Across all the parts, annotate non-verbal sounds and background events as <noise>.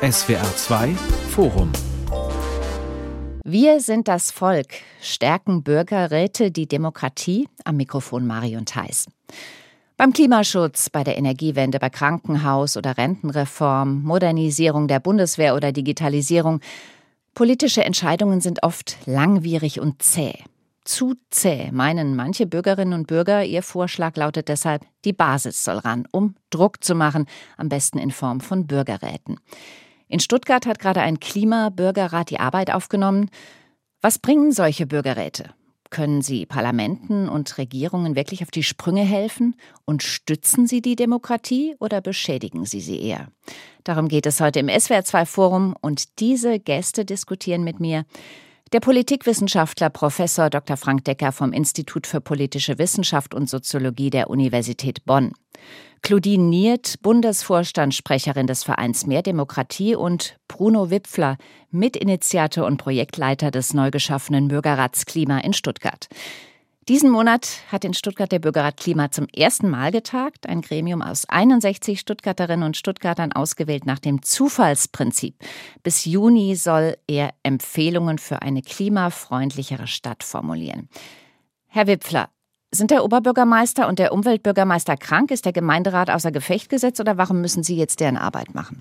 SWR 2 Forum wir sind das Volk. Stärken Bürgerräte die Demokratie? Am Mikrofon Marion Theis. Beim Klimaschutz, bei der Energiewende, bei Krankenhaus- oder Rentenreform, Modernisierung der Bundeswehr oder Digitalisierung. Politische Entscheidungen sind oft langwierig und zäh. Zu zäh, meinen manche Bürgerinnen und Bürger. Ihr Vorschlag lautet deshalb, die Basis soll ran, um Druck zu machen, am besten in Form von Bürgerräten. In Stuttgart hat gerade ein Klimabürgerrat die Arbeit aufgenommen. Was bringen solche Bürgerräte? Können sie Parlamenten und Regierungen wirklich auf die Sprünge helfen? Und stützen sie die Demokratie oder beschädigen sie sie eher? Darum geht es heute im SWR2 Forum und diese Gäste diskutieren mit mir. Der Politikwissenschaftler Professor Dr. Frank Decker vom Institut für politische Wissenschaft und Soziologie der Universität Bonn. Claudine Niert, Bundesvorstandssprecherin des Vereins Mehr Demokratie und Bruno Wipfler, Mitinitiator und Projektleiter des neu geschaffenen Bürgerrats Klima in Stuttgart. Diesen Monat hat in Stuttgart der Bürgerrat Klima zum ersten Mal getagt, ein Gremium aus 61 Stuttgarterinnen und Stuttgartern ausgewählt nach dem Zufallsprinzip. Bis Juni soll er Empfehlungen für eine klimafreundlichere Stadt formulieren. Herr Wipfler, sind der Oberbürgermeister und der Umweltbürgermeister krank? Ist der Gemeinderat außer Gefecht gesetzt oder warum müssen Sie jetzt deren Arbeit machen?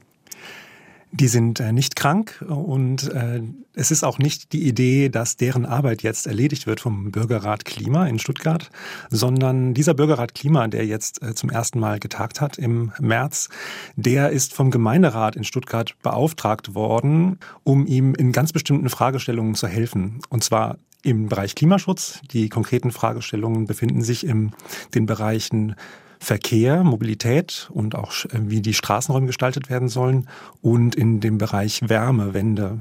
Die sind äh, nicht krank und äh, es ist auch nicht die Idee, dass deren Arbeit jetzt erledigt wird vom Bürgerrat Klima in Stuttgart, sondern dieser Bürgerrat Klima, der jetzt äh, zum ersten Mal getagt hat im März, der ist vom Gemeinderat in Stuttgart beauftragt worden, um ihm in ganz bestimmten Fragestellungen zu helfen. Und zwar im Bereich Klimaschutz. Die konkreten Fragestellungen befinden sich in den Bereichen Verkehr, Mobilität und auch äh, wie die Straßenräume gestaltet werden sollen und in dem Bereich Wärmewende.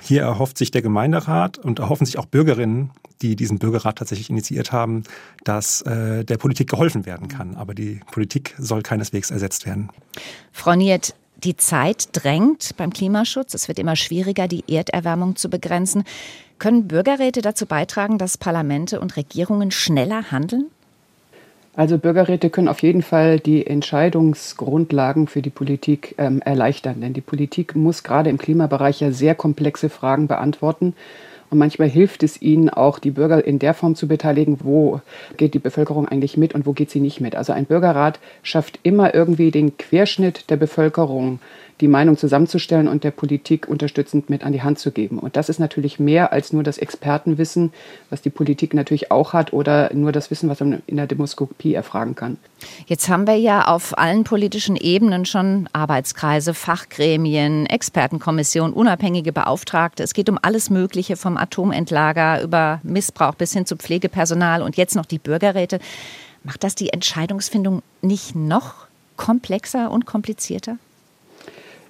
Hier erhofft sich der Gemeinderat und erhoffen sich auch Bürgerinnen, die diesen Bürgerrat tatsächlich initiiert haben, dass äh, der Politik geholfen werden kann. Aber die Politik soll keineswegs ersetzt werden. Frau Niert, die Zeit drängt beim Klimaschutz. Es wird immer schwieriger, die Erderwärmung zu begrenzen. Können Bürgerräte dazu beitragen, dass Parlamente und Regierungen schneller handeln? Also Bürgerräte können auf jeden Fall die Entscheidungsgrundlagen für die Politik ähm, erleichtern, denn die Politik muss gerade im Klimabereich ja sehr komplexe Fragen beantworten. Und manchmal hilft es ihnen auch, die Bürger in der Form zu beteiligen, wo geht die Bevölkerung eigentlich mit und wo geht sie nicht mit. Also ein Bürgerrat schafft immer irgendwie den Querschnitt der Bevölkerung die Meinung zusammenzustellen und der Politik unterstützend mit an die Hand zu geben. Und das ist natürlich mehr als nur das Expertenwissen, was die Politik natürlich auch hat, oder nur das Wissen, was man in der Demoskopie erfragen kann. Jetzt haben wir ja auf allen politischen Ebenen schon Arbeitskreise, Fachgremien, Expertenkommissionen, unabhängige Beauftragte. Es geht um alles Mögliche vom Atomentlager über Missbrauch bis hin zu Pflegepersonal und jetzt noch die Bürgerräte. Macht das die Entscheidungsfindung nicht noch komplexer und komplizierter?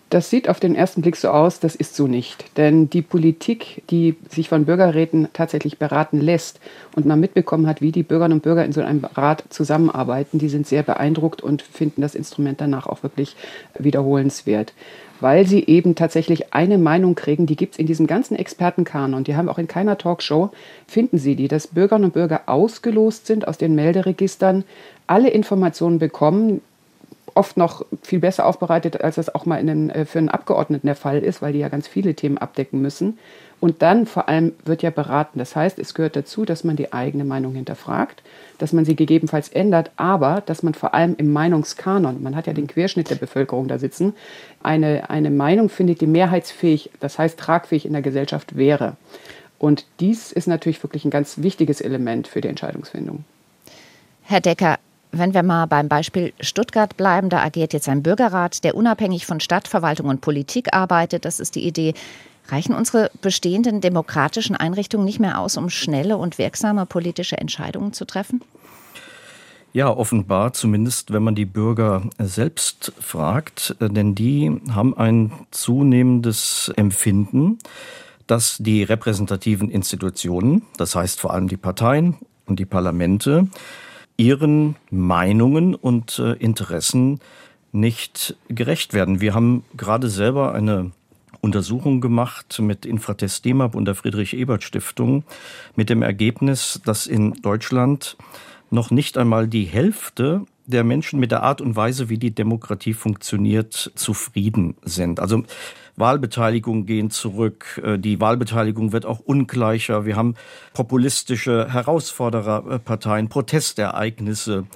Das sieht auf den ersten Blick so aus, das ist so nicht. Denn die Politik, die sich von Bürgerräten tatsächlich beraten lässt und man mitbekommen hat, wie die Bürgerinnen und Bürger in so einem Rat zusammenarbeiten, die sind sehr beeindruckt und finden das Instrument danach auch wirklich wiederholenswert. Weil sie eben tatsächlich eine Meinung kriegen, die gibt es in diesem ganzen Expertenkanon, die haben auch in keiner Talkshow, finden sie die, dass Bürgerinnen und Bürger ausgelost sind aus den Melderegistern, alle Informationen bekommen, oft noch viel besser aufbereitet, als das auch mal den, äh, für einen Abgeordneten der Fall ist, weil die ja ganz viele Themen abdecken müssen. Und dann vor allem wird ja beraten. Das heißt, es gehört dazu, dass man die eigene Meinung hinterfragt, dass man sie gegebenenfalls ändert, aber dass man vor allem im Meinungskanon, man hat ja den Querschnitt der Bevölkerung da sitzen, eine, eine Meinung findet, die mehrheitsfähig, das heißt tragfähig in der Gesellschaft wäre. Und dies ist natürlich wirklich ein ganz wichtiges Element für die Entscheidungsfindung. Herr Decker, wenn wir mal beim Beispiel Stuttgart bleiben, da agiert jetzt ein Bürgerrat, der unabhängig von Stadtverwaltung und Politik arbeitet. Das ist die Idee. Reichen unsere bestehenden demokratischen Einrichtungen nicht mehr aus, um schnelle und wirksame politische Entscheidungen zu treffen? Ja, offenbar, zumindest wenn man die Bürger selbst fragt, denn die haben ein zunehmendes Empfinden, dass die repräsentativen Institutionen, das heißt vor allem die Parteien und die Parlamente, ihren Meinungen und äh, Interessen nicht gerecht werden. Wir haben gerade selber eine Untersuchung gemacht mit Infratest DEMAP und der Friedrich-Ebert-Stiftung mit dem Ergebnis, dass in Deutschland noch nicht einmal die Hälfte der Menschen mit der Art und Weise, wie die Demokratie funktioniert, zufrieden sind. Also Wahlbeteiligung gehen zurück, äh, die Wahlbeteiligung wird auch ungleicher. Wir haben populistische Herausfordererparteien, Protestereignisse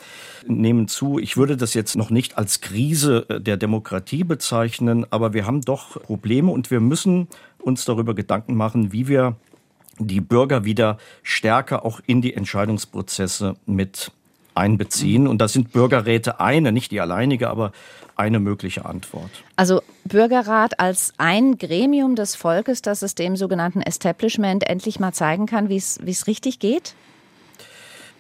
nehmen zu. Ich würde das jetzt noch nicht als Krise äh, der Demokratie bezeichnen, aber wir haben doch Probleme und wir müssen uns darüber Gedanken machen, wie wir die Bürger wieder stärker auch in die Entscheidungsprozesse mit einbeziehen. Und da sind Bürgerräte eine, nicht die alleinige, aber eine mögliche Antwort. Also Bürgerrat als ein Gremium des Volkes, das es dem sogenannten Establishment endlich mal zeigen kann, wie es richtig geht?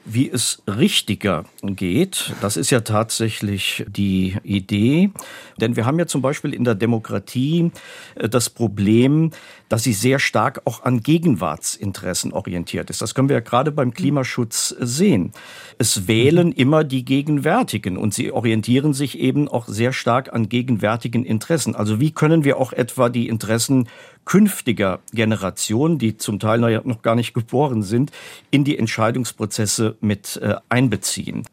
Wie es richtiger geht, das ist ja tatsächlich die Idee. Denn wir haben ja zum Beispiel in der Demokratie äh, das Problem, dass sie sehr stark auch an Gegenwartsinteressen orientiert ist. Das können wir ja gerade beim Klimaschutz sehen. Es wählen immer die Gegenwärtigen und sie orientieren sich eben auch sehr stark an gegenwärtigen Interessen. Also wie können wir auch etwa die Interessen künftiger Generationen, die zum Teil noch gar nicht geboren sind, in die Entscheidungsprozesse mit äh, einbeziehen.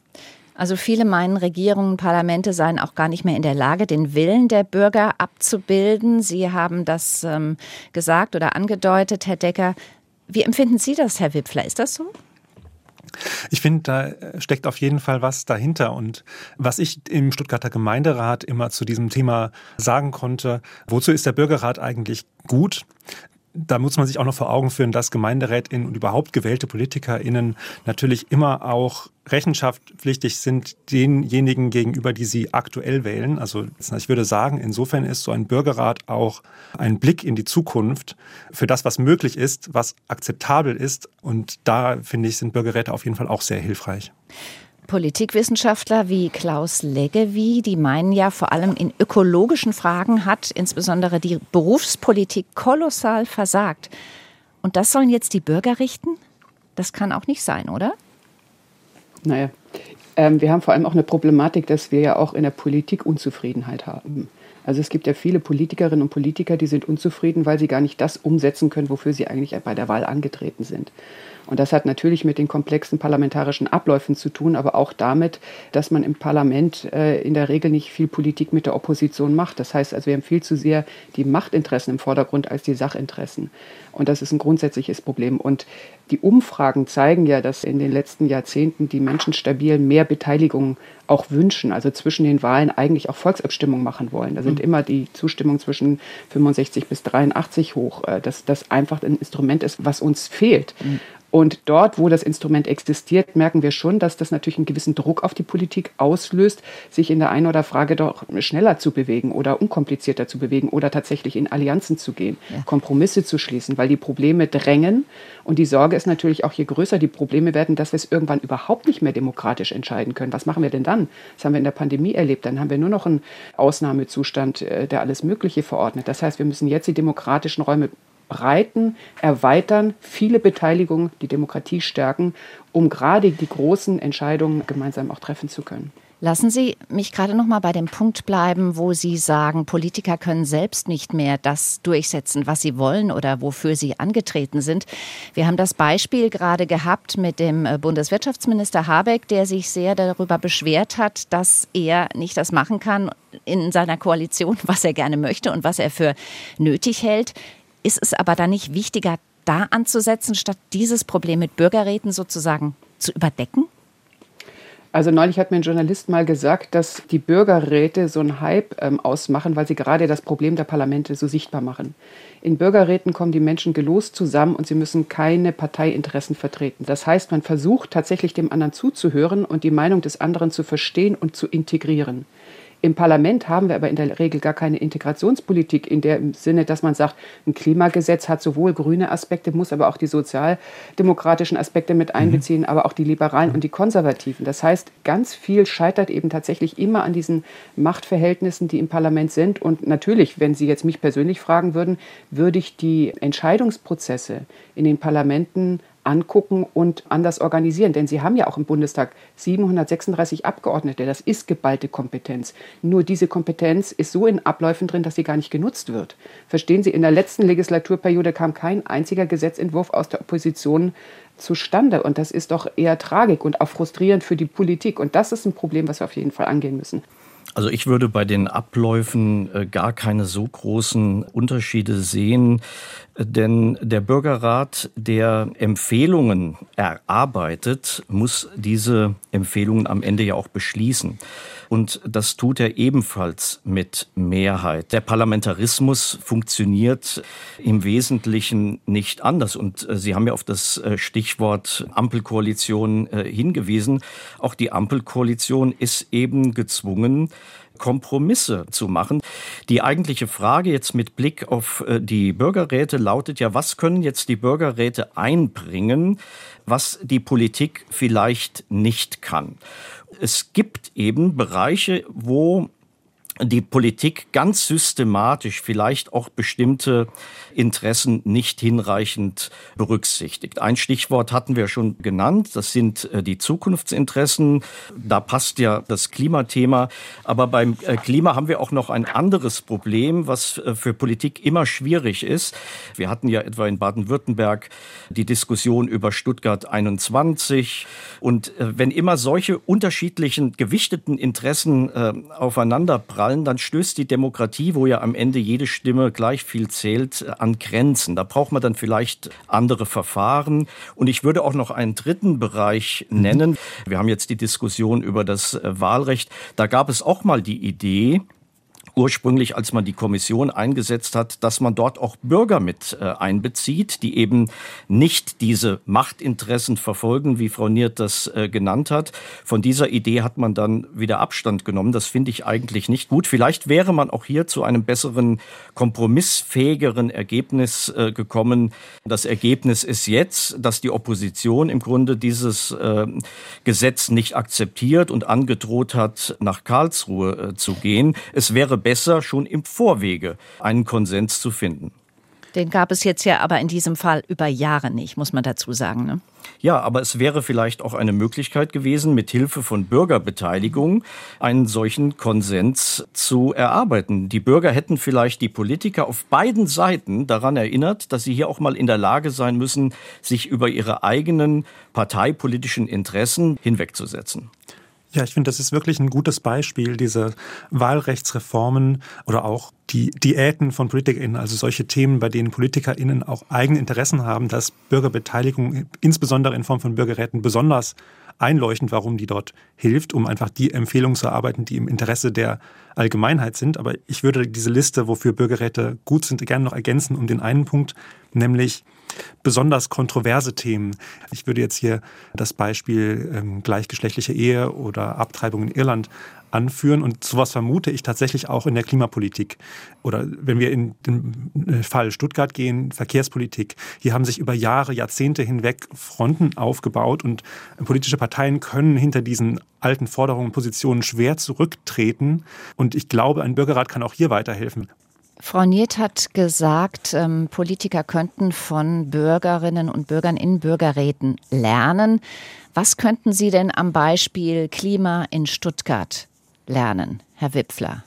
Also viele meinen, Regierungen, Parlamente seien auch gar nicht mehr in der Lage, den Willen der Bürger abzubilden. Sie haben das ähm, gesagt oder angedeutet, Herr Decker. Wie empfinden Sie das, Herr Wipfler? Ist das so? Ich finde, da steckt auf jeden Fall was dahinter. Und was ich im Stuttgarter Gemeinderat immer zu diesem Thema sagen konnte, wozu ist der Bürgerrat eigentlich gut? Da muss man sich auch noch vor Augen führen, dass GemeinderätInnen und überhaupt gewählte PolitikerInnen natürlich immer auch rechenschaftspflichtig sind denjenigen gegenüber, die sie aktuell wählen. Also ich würde sagen, insofern ist so ein Bürgerrat auch ein Blick in die Zukunft für das, was möglich ist, was akzeptabel ist. Und da finde ich, sind Bürgerräte auf jeden Fall auch sehr hilfreich. Politikwissenschaftler wie Klaus Leggevi, die meinen ja vor allem in ökologischen Fragen hat insbesondere die Berufspolitik kolossal versagt. Und das sollen jetzt die Bürger richten? Das kann auch nicht sein, oder? Naja, ähm, wir haben vor allem auch eine Problematik, dass wir ja auch in der Politik Unzufriedenheit haben. Also es gibt ja viele Politikerinnen und Politiker, die sind unzufrieden, weil sie gar nicht das umsetzen können, wofür sie eigentlich bei der Wahl angetreten sind. Und das hat natürlich mit den komplexen parlamentarischen Abläufen zu tun, aber auch damit, dass man im Parlament äh, in der Regel nicht viel Politik mit der Opposition macht. Das heißt also, wir haben viel zu sehr die Machtinteressen im Vordergrund als die Sachinteressen. Und das ist ein grundsätzliches Problem. Und die Umfragen zeigen ja, dass in den letzten Jahrzehnten die Menschen stabil mehr Beteiligung auch wünschen, also zwischen den Wahlen eigentlich auch Volksabstimmung machen wollen. Da sind mhm. immer die Zustimmung zwischen 65 bis 83 hoch, äh, dass das einfach ein Instrument ist, was uns fehlt. Mhm. Und dort, wo das Instrument existiert, merken wir schon, dass das natürlich einen gewissen Druck auf die Politik auslöst, sich in der einen oder Frage doch schneller zu bewegen oder unkomplizierter zu bewegen oder tatsächlich in Allianzen zu gehen, ja. Kompromisse zu schließen, weil die Probleme drängen. Und die Sorge ist natürlich auch, je größer die Probleme werden, dass wir es irgendwann überhaupt nicht mehr demokratisch entscheiden können. Was machen wir denn dann? Das haben wir in der Pandemie erlebt. Dann haben wir nur noch einen Ausnahmezustand, äh, der alles Mögliche verordnet. Das heißt, wir müssen jetzt die demokratischen Räume breiten, erweitern, viele Beteiligungen, die Demokratie stärken, um gerade die großen Entscheidungen gemeinsam auch treffen zu können. Lassen Sie mich gerade noch mal bei dem Punkt bleiben, wo Sie sagen, Politiker können selbst nicht mehr das durchsetzen, was sie wollen oder wofür sie angetreten sind. Wir haben das Beispiel gerade gehabt mit dem äh, Bundeswirtschaftsminister Habeck, der sich sehr darüber beschwert hat, dass er nicht das machen kann in seiner Koalition, <laughs> was er gerne möchte und was er für nötig hält. Ist es aber dann nicht wichtiger, da anzusetzen, statt dieses Problem mit Bürgerräten sozusagen zu überdecken? Also neulich hat mir ein Journalist mal gesagt, dass die Bürgerräte so einen Hype ähm, ausmachen, weil sie gerade das Problem der Parlamente so sichtbar machen. In Bürgerräten kommen die Menschen gelost zusammen und sie müssen keine Parteiinteressen vertreten. Das heißt, man versucht tatsächlich dem anderen zuzuhören und die Meinung des anderen zu verstehen und zu integrieren. Im Parlament haben wir aber in der Regel gar keine Integrationspolitik in dem Sinne, dass man sagt, ein Klimagesetz hat sowohl grüne Aspekte, muss aber auch die sozialdemokratischen Aspekte mit mhm. einbeziehen, mhm. aber auch die Liberalen und die Konservativen. Das heißt, ganz viel scheitert eben tatsächlich immer an diesen Machtverhältnissen, die im Parlament sind. Und natürlich, wenn Sie jetzt mich persönlich fragen würden, würde ich die Entscheidungsprozesse in den Parlamenten angucken und anders organisieren. Denn Sie haben ja auch im Bundestag 736 Abgeordnete. Das ist geballte Kompetenz. Nur diese Kompetenz ist so in Abläufen drin, dass sie gar nicht genutzt wird. Verstehen Sie, in der letzten Legislaturperiode kam kein einziger Gesetzentwurf aus der Opposition zustande. Und das ist doch eher Tragik und auch frustrierend für die Politik. Und das ist ein Problem, was wir auf jeden Fall angehen müssen. Also ich würde bei den Abläufen äh, gar keine so großen Unterschiede sehen, denn der Bürgerrat, der Empfehlungen erarbeitet, muss diese Empfehlungen am Ende ja auch beschließen. Und das tut er ebenfalls mit Mehrheit. Der Parlamentarismus funktioniert im Wesentlichen nicht anders. Und äh, Sie haben ja auf das äh, Stichwort Ampelkoalition hingewiesen. Auch die Ampelkoalition ist eben gezwungen, Kompromisse zu machen. Die eigentliche Frage jetzt mit Blick auf äh, die Bürgerräte lautet ja, was können jetzt die Bürgerräte einbringen, was die Politik vielleicht nicht kann? Es gibt eben Bereiche, wo die Politik ganz systematisch vielleicht auch bestimmte Interessen nicht hinreichend berücksichtigt. Ein Stichwort hatten wir schon genannt, das sind äh, die Zukunftsinteressen. Da passt ja das Klimathema. Aber beim äh, Klima haben wir auch noch ein anderes Problem, was äh, für Politik immer schwierig ist. Wir hatten ja etwa in Baden-Württemberg die Diskussion über Stuttgart 21. Und wenn immer solche unterschiedlichen gewichteten Interessen aufeinanderprallen, allen, dann stößt die Demokratie, wo ja am Ende jede Stimme gleich viel zählt, an Grenzen. Da braucht man dann vielleicht andere Verfahren. Und ich würde auch noch einen dritten Bereich nennen. Wir haben jetzt die Diskussion über das äh, Wahlrecht. Da gab es auch mal die Idee, ursprünglich, als man die Kommission eingesetzt hat, dass man dort auch Bürger mit äh, einbezieht, die eben nicht diese Machtinteressen verfolgen, wie Frau Niert das äh, genannt hat. Von dieser Idee hat man dann wieder Abstand genommen. Das finde ich eigentlich nicht gut. Vielleicht wäre man auch hier zu einem besseren, kompromissfähigeren Ergebnis äh, gekommen. Das Ergebnis ist jetzt, dass die Opposition im Grunde dieses äh, Gesetz nicht akzeptiert und angedroht hat, nach Karlsruhe zu gehen. Es wäre besser, schon im Vorwege einen Konsens zu finden. Den gab es jetzt ja aber in diesem Fall über Jahre nicht, muss man dazu sagen. Ne? Ja, aber es wäre vielleicht auch eine Möglichkeit gewesen, mit Hilfe von Bürgerbeteiligung einen solchen Konsens zu erarbeiten. Die Bürger hätten vielleicht die Politiker auf beiden Seiten daran erinnert, dass sie hier auch mal in der Lage sein müssen, sich über ihre eigenen parteipolitischen Interessen hinwegzusetzen. Ja, ich finde, das ist wirklich ein gutes Beispiel, diese Wahlrechtsreformen oder auch die Diäten von PolitikerInnen, also solche Themen, bei denen PolitikerInnen auch eigene Interessen haben, dass Bürgerbeteiligung, insbesondere in Form von Bürgerräten, besonders einleuchtend, warum die dort hilft, um einfach die Empfehlungen zu erarbeiten, die im Interesse der Allgemeinheit sind. Aber ich würde diese Liste, wofür Bürgerräte gut sind, gerne noch ergänzen um den einen Punkt, nämlich besonders kontroverse Themen. Ich würde jetzt hier das Beispiel ähm, gleichgeschlechtliche Ehe oder Abtreibung in Irland anführen. Und sowas vermute ich tatsächlich auch in der Klimapolitik. Oder wenn wir in den äh, Fall Stuttgart gehen, Verkehrspolitik. Hier haben sich über Jahre, Jahrzehnte hinweg Fronten aufgebaut und politische Parteien können hinter diesen alten Forderungen und Positionen schwer zurücktreten. Und ich glaube, ein Bürgerrat kann auch hier weiterhelfen. Frau Niert hat gesagt, ähm, Politiker könnten von Bürgerinnen und Bürgern in Bürgerräten lernen. Was könnten Sie denn am Beispiel Klima in Stuttgart lernen, Herr Wipfler?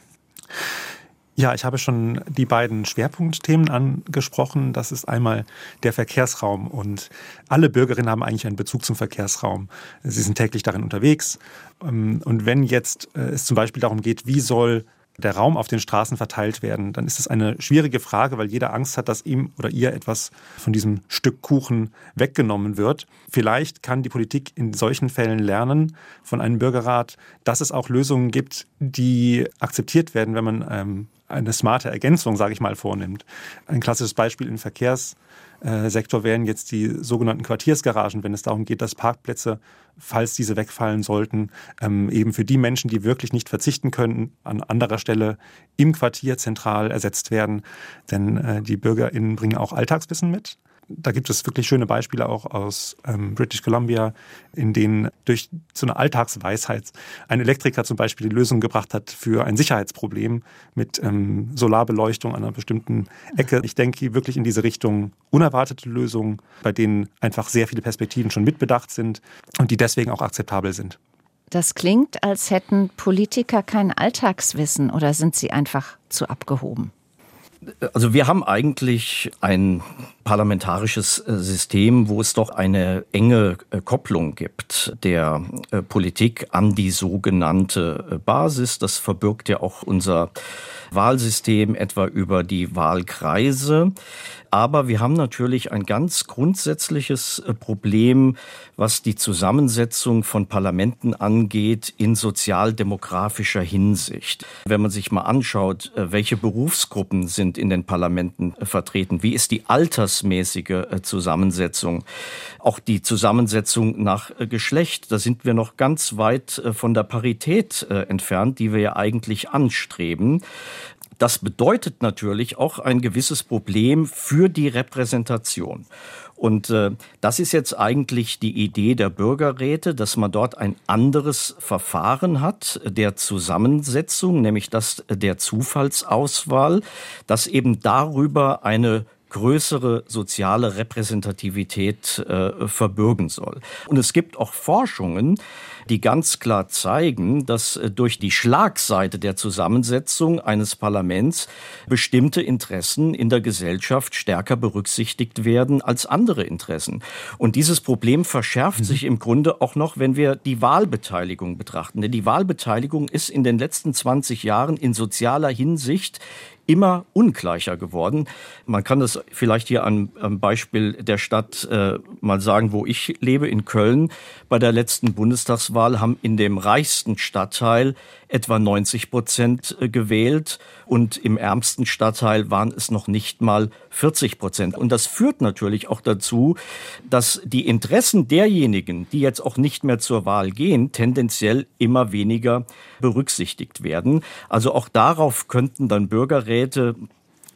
Ja, ich habe schon die beiden Schwerpunktthemen angesprochen. Das ist einmal der Verkehrsraum und alle Bürgerinnen haben eigentlich einen Bezug zum Verkehrsraum. Sie sind täglich darin unterwegs. Ähm, und wenn jetzt äh, es zum Beispiel darum geht, wie soll der Raum auf den Straßen verteilt werden, dann ist es eine schwierige Frage, weil jeder Angst hat, dass ihm oder ihr etwas von diesem Stück Kuchen weggenommen wird. Vielleicht kann die Politik in solchen Fällen lernen von einem Bürgerrat, dass es auch Lösungen gibt, die akzeptiert werden, wenn man ähm, eine smarte Ergänzung, sage ich mal, vornimmt. Ein klassisches Beispiel im Verkehrs Sektor wären jetzt die sogenannten Quartiersgaragen, wenn es darum geht, dass Parkplätze, falls diese wegfallen sollten, ähm, eben für die Menschen, die wirklich nicht verzichten können, an anderer Stelle im Quartier zentral ersetzt werden. Denn äh, die BürgerInnen bringen auch Alltagswissen mit da gibt es wirklich schöne Beispiele auch aus ähm, British Columbia, in denen durch so eine Alltagsweisheit ein Elektriker zum Beispiel die Lösung gebracht hat für ein Sicherheitsproblem mit ähm, Solarbeleuchtung an einer bestimmten Ecke. Ich denke wirklich in diese Richtung unerwartete Lösungen, bei denen einfach sehr viele Perspektiven schon mitbedacht sind und die deswegen auch akzeptabel sind. Das klingt, als hätten Politiker kein Alltagswissen oder sind sie einfach zu abgehoben? Also wir haben eigentlich ein parlamentarisches äh, System, wo es doch eine enge äh, Kopplung gibt der äh, Politik an die sogenannte Basis. Das verbirgt ja auch unser Wahlsystem etwa über die Wahlkreise. Aber wir haben natürlich ein ganz grundsätzliches Problem, was die Zusammensetzung von Parlamenten angeht in sozialdemografischer Hinsicht. Wenn man sich mal anschaut, welche Berufsgruppen sind in den Parlamenten vertreten, wie ist die altersmäßige Zusammensetzung, auch die Zusammensetzung nach Geschlecht, da sind wir noch ganz weit von der Parität entfernt, die wir ja eigentlich anstreben. Das bedeutet natürlich auch ein gewisses Problem für die Repräsentation. Und äh, das ist jetzt eigentlich die Idee der Bürgerräte, dass man dort ein anderes Verfahren hat der Zusammensetzung, nämlich das der Zufallsauswahl, dass eben darüber eine größere soziale Repräsentativität äh, verbürgen soll. Und es gibt auch Forschungen, die ganz klar zeigen, dass äh, durch die Schlagseite der Zusammensetzung eines Parlaments bestimmte Interessen in der Gesellschaft stärker berücksichtigt werden als andere Interessen. Und dieses Problem verschärft mhm. sich im Grunde auch noch, wenn wir die Wahlbeteiligung betrachten. Denn die Wahlbeteiligung ist in den letzten 20 Jahren in sozialer Hinsicht immer ungleicher geworden. Man kann das vielleicht hier am, Beispiel der Stadt äh, mal sagen, wo ich lebe, in Köln. Bei der letzten Bundestagswahl haben in dem reichsten Stadtteil etwa 90 Prozent äh, gewählt und im ärmsten Stadtteil waren es noch nicht mal 40 Prozent. Und das führt natürlich auch dazu, dass die Interessen derjenigen, die jetzt auch nicht mehr zur Wahl gehen, tendenziell immer weniger berücksichtigt werden. Also auch darauf könnten dann Bürgerräte